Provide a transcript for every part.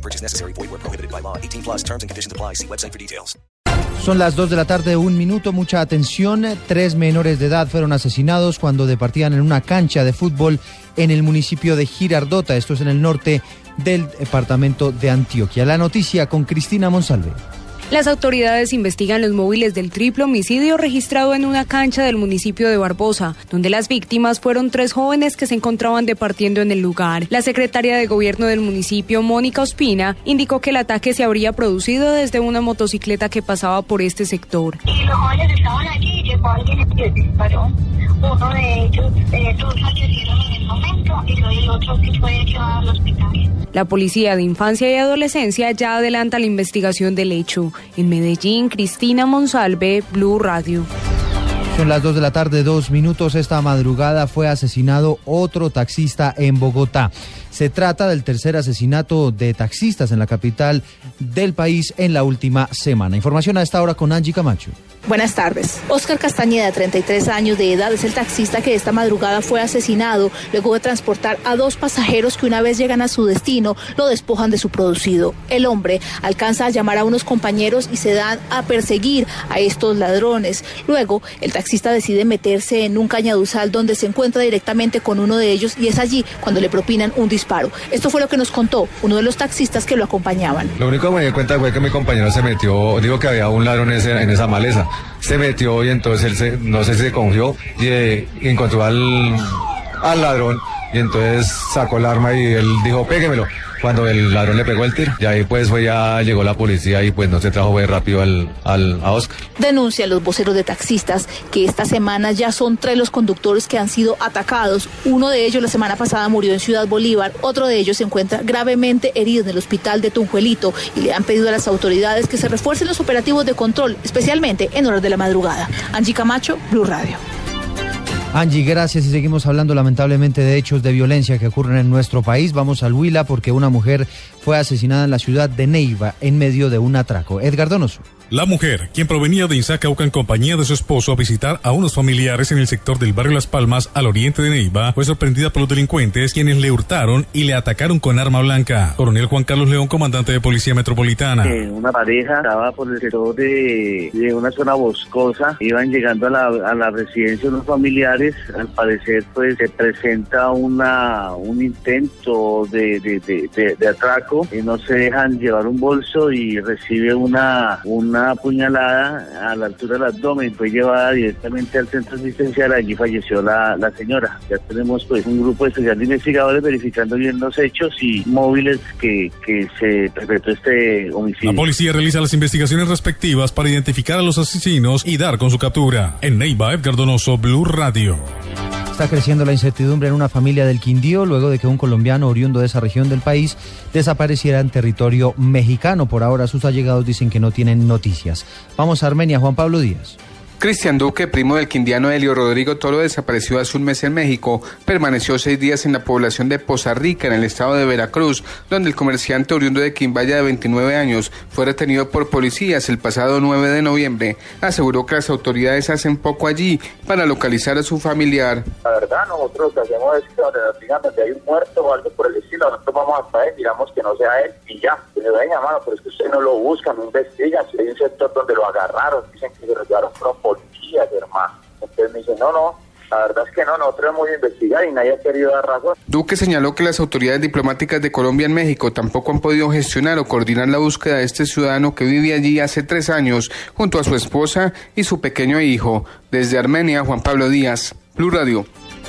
No purchase necessary. Void where prohibited by law. 18 plus terms and conditions apply. See website for details. Son las 2 de la tarde, un minuto, mucha atención. Tres menores de edad fueron asesinados cuando departían en una cancha de fútbol en el municipio de Girardota, esto es en el norte del departamento de Antioquia. La noticia con Cristina Monsalve. Las autoridades investigan los móviles del triple homicidio registrado en una cancha del municipio de Barbosa, donde las víctimas fueron tres jóvenes que se encontraban departiendo en el lugar. La secretaria de gobierno del municipio, Mónica Ospina, indicó que el ataque se habría producido desde una motocicleta que pasaba por este sector. Y los jóvenes estaban allí y llegó alguien les disparó. Uno de ellos, eh, dos fallecieron en el momento y el otro sí fue llevado al hospital. La Policía de Infancia y Adolescencia ya adelanta la investigación del hecho. En Medellín, Cristina Monsalve, Blue Radio. Son las 2 de la tarde, dos minutos. Esta madrugada fue asesinado otro taxista en Bogotá. Se trata del tercer asesinato de taxistas en la capital del país en la última semana. Información a esta hora con Angie Camacho. Buenas tardes. Oscar Castañeda, de 33 años de edad, es el taxista que esta madrugada fue asesinado luego de transportar a dos pasajeros que una vez llegan a su destino lo despojan de su producido. El hombre alcanza a llamar a unos compañeros y se dan a perseguir a estos ladrones. Luego, el taxista decide meterse en un cañaduzal donde se encuentra directamente con uno de ellos y es allí cuando le propinan un disparo. Esto fue lo que nos contó uno de los taxistas que lo acompañampañaban. Lo único que me di cuenta fue que mi compañero se metió, digo que había un ladrón en esa maleza. Se metió y entonces él se, no sé si se confió y eh, encontró al, al ladrón y entonces sacó el arma y él dijo, péguemelo. Cuando el ladrón le pegó el tiro, y ahí pues fue ya llegó la policía y pues no se trajo muy rápido al, al, a Oscar. Denuncian los voceros de taxistas que esta semana ya son tres los conductores que han sido atacados. Uno de ellos la semana pasada murió en Ciudad Bolívar, otro de ellos se encuentra gravemente herido en el hospital de Tunjuelito y le han pedido a las autoridades que se refuercen los operativos de control, especialmente en horas de la madrugada. Angie Camacho, Blue Radio. Angie, gracias y seguimos hablando lamentablemente de hechos de violencia que ocurren en nuestro país. Vamos al Huila porque una mujer fue asesinada en la ciudad de Neiva en medio de un atraco. Edgar Donoso. La mujer, quien provenía de Inzacauca en compañía de su esposo a visitar a unos familiares en el sector del barrio Las Palmas, al oriente de Neiva, fue sorprendida por los delincuentes, quienes le hurtaron y le atacaron con arma blanca. Coronel Juan Carlos León, comandante de Policía Metropolitana. Eh, una pareja estaba por el sector de, de una zona boscosa, iban llegando a la, a la residencia de unos familiares, al parecer pues se presenta una un intento de, de, de, atraco, y no se dejan llevar un bolso y recibe una, una puñalada a la altura del abdomen, fue llevada directamente al centro asistencial, allí falleció la, la señora. Ya tenemos pues un grupo especial de investigadores verificando bien los hechos y móviles que, que se perpetró este homicidio. La policía realiza las investigaciones respectivas para identificar a los asesinos y dar con su captura. En Neiva, Edgar Donoso, Blue Radio. Está creciendo la incertidumbre en una familia del Quindío luego de que un colombiano oriundo de esa región del país desapareciera en territorio mexicano. Por ahora sus allegados dicen que no tienen noticias. Vamos a Armenia, Juan Pablo Díaz. Cristian Duque, primo del quindiano Helio Rodrigo Toro, desapareció hace un mes en México. Permaneció seis días en la población de Poza Rica, en el estado de Veracruz, donde el comerciante oriundo de Quimbaya de 29 años fue retenido por policías el pasado 9 de noviembre. Aseguró que las autoridades hacen poco allí para localizar a su familiar. La verdad, nosotros lo que hacemos es que donde hay un muerto o algo por el estilo, nosotros vamos hasta él, digamos que no sea él y ya. Y le venga, mano, pero es que ustedes no lo buscan, no investigan. Si hay un sector donde lo agarraron, dicen que se lo llevaron por policías, hermano. Entonces me dicen, no, no, la verdad es que no, nosotros hemos investigado y nadie ha querido dar razón. Duque señaló que las autoridades diplomáticas de Colombia en México tampoco han podido gestionar o coordinar la búsqueda de este ciudadano que vive allí hace tres años junto a su esposa y su pequeño hijo. Desde Armenia, Juan Pablo Díaz, Blue Radio.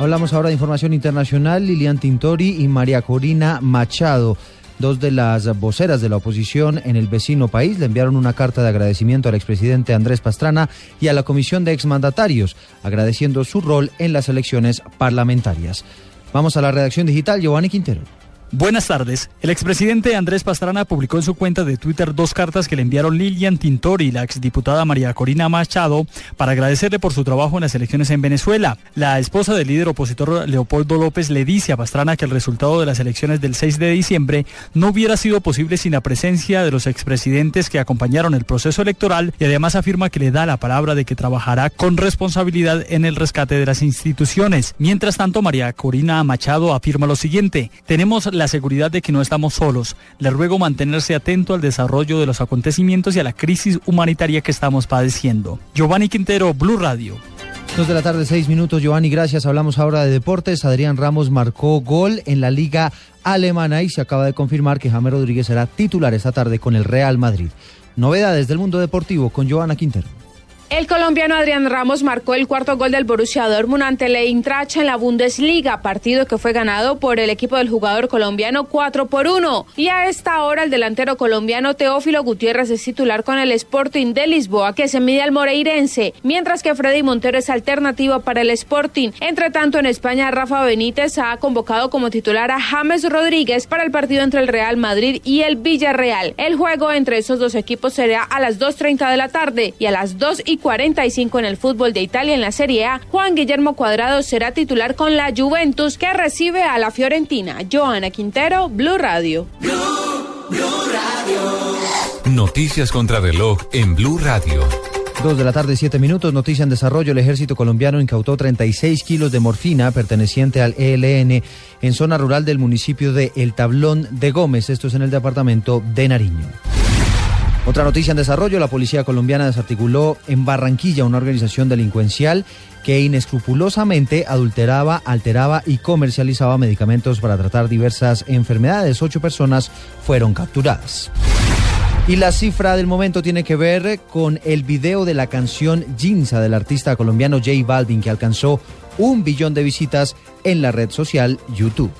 Hablamos ahora de información internacional. Lilian Tintori y María Corina Machado, dos de las voceras de la oposición en el vecino país, le enviaron una carta de agradecimiento al expresidente Andrés Pastrana y a la Comisión de Exmandatarios, agradeciendo su rol en las elecciones parlamentarias. Vamos a la redacción digital, Giovanni Quintero. Buenas tardes. El expresidente Andrés Pastrana publicó en su cuenta de Twitter dos cartas que le enviaron Lilian Tintori y la exdiputada María Corina Machado para agradecerle por su trabajo en las elecciones en Venezuela. La esposa del líder opositor Leopoldo López le dice a Pastrana que el resultado de las elecciones del 6 de diciembre no hubiera sido posible sin la presencia de los expresidentes que acompañaron el proceso electoral y además afirma que le da la palabra de que trabajará con responsabilidad en el rescate de las instituciones. Mientras tanto, María Corina Machado afirma lo siguiente, tenemos la seguridad de que no estamos solos. Le ruego mantenerse atento al desarrollo de los acontecimientos y a la crisis humanitaria que estamos padeciendo. Giovanni Quintero, Blue Radio. Dos de la tarde, seis minutos, Giovanni, gracias. Hablamos ahora de deportes. Adrián Ramos marcó gol en la Liga Alemana y se acaba de confirmar que James Rodríguez será titular esta tarde con el Real Madrid. Novedades del mundo deportivo con Giovanna Quintero. El colombiano Adrián Ramos marcó el cuarto gol del Borussia Dortmund ante el en la Bundesliga, partido que fue ganado por el equipo del jugador colombiano 4 por 1. Y a esta hora el delantero colombiano Teófilo Gutiérrez es titular con el Sporting de Lisboa que se mide al Moreirense, mientras que Freddy Montero es alternativa para el Sporting. Entre tanto en España Rafa Benítez ha convocado como titular a James Rodríguez para el partido entre el Real Madrid y el Villarreal. El juego entre esos dos equipos será a las 2.30 de la tarde y a las 2 y 45 en el fútbol de Italia en la Serie A, Juan Guillermo Cuadrado será titular con la Juventus que recibe a la Fiorentina. Joana Quintero, Blue Radio. Noticias contra reloj en Blue Radio. Dos de la tarde, siete minutos. Noticia en desarrollo. El ejército colombiano incautó 36 kilos de morfina perteneciente al ELN en zona rural del municipio de El Tablón de Gómez. Esto es en el departamento de Nariño. Otra noticia en desarrollo, la policía colombiana desarticuló en Barranquilla una organización delincuencial que inescrupulosamente adulteraba, alteraba y comercializaba medicamentos para tratar diversas enfermedades. Ocho personas fueron capturadas. Y la cifra del momento tiene que ver con el video de la canción Ginza del artista colombiano J Balvin que alcanzó un billón de visitas en la red social YouTube.